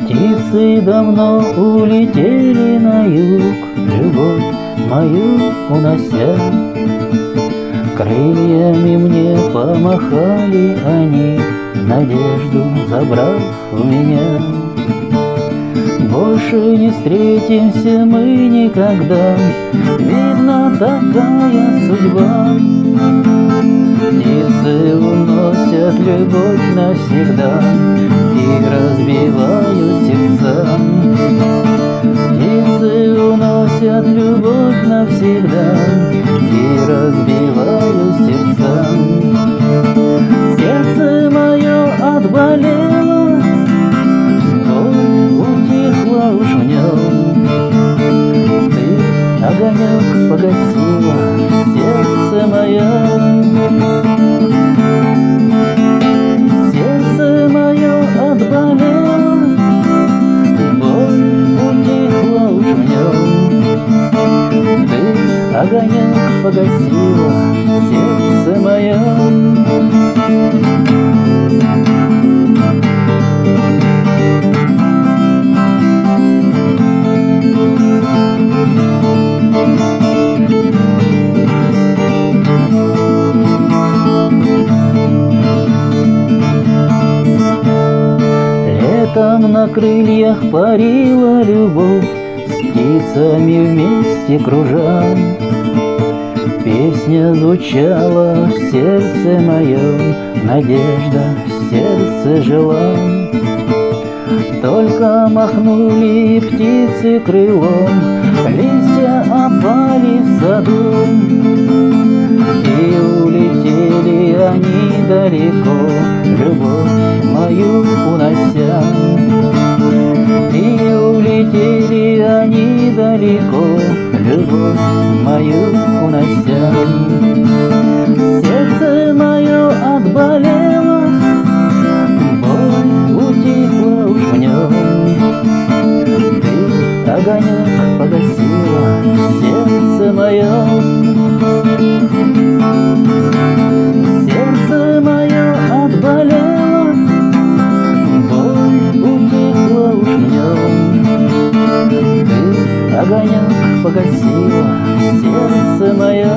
Птицы давно улетели на юг, Любовь мою унося. Крыльями мне помахали они, Надежду забрав у меня. Больше не встретимся мы никогда, Видно, такая судьба. Птицы уносят любовь навсегда И разбивают сердца. Птицы уносят любовь навсегда И разбивают сердца. Огонек погасила, сердце мое. Сердце мое отболело, Боль утихла уж в нем. Ты огонек погасила, сердце Летом на крыльях парила любовь, С птицами вместе кружа. Песня звучала в сердце моем, Надежда в сердце жила. Только махнули птицы крылом, Листья опали в саду, И улетели они далеко, далеко, Любовь мою унося. Огонек погасило сердце мое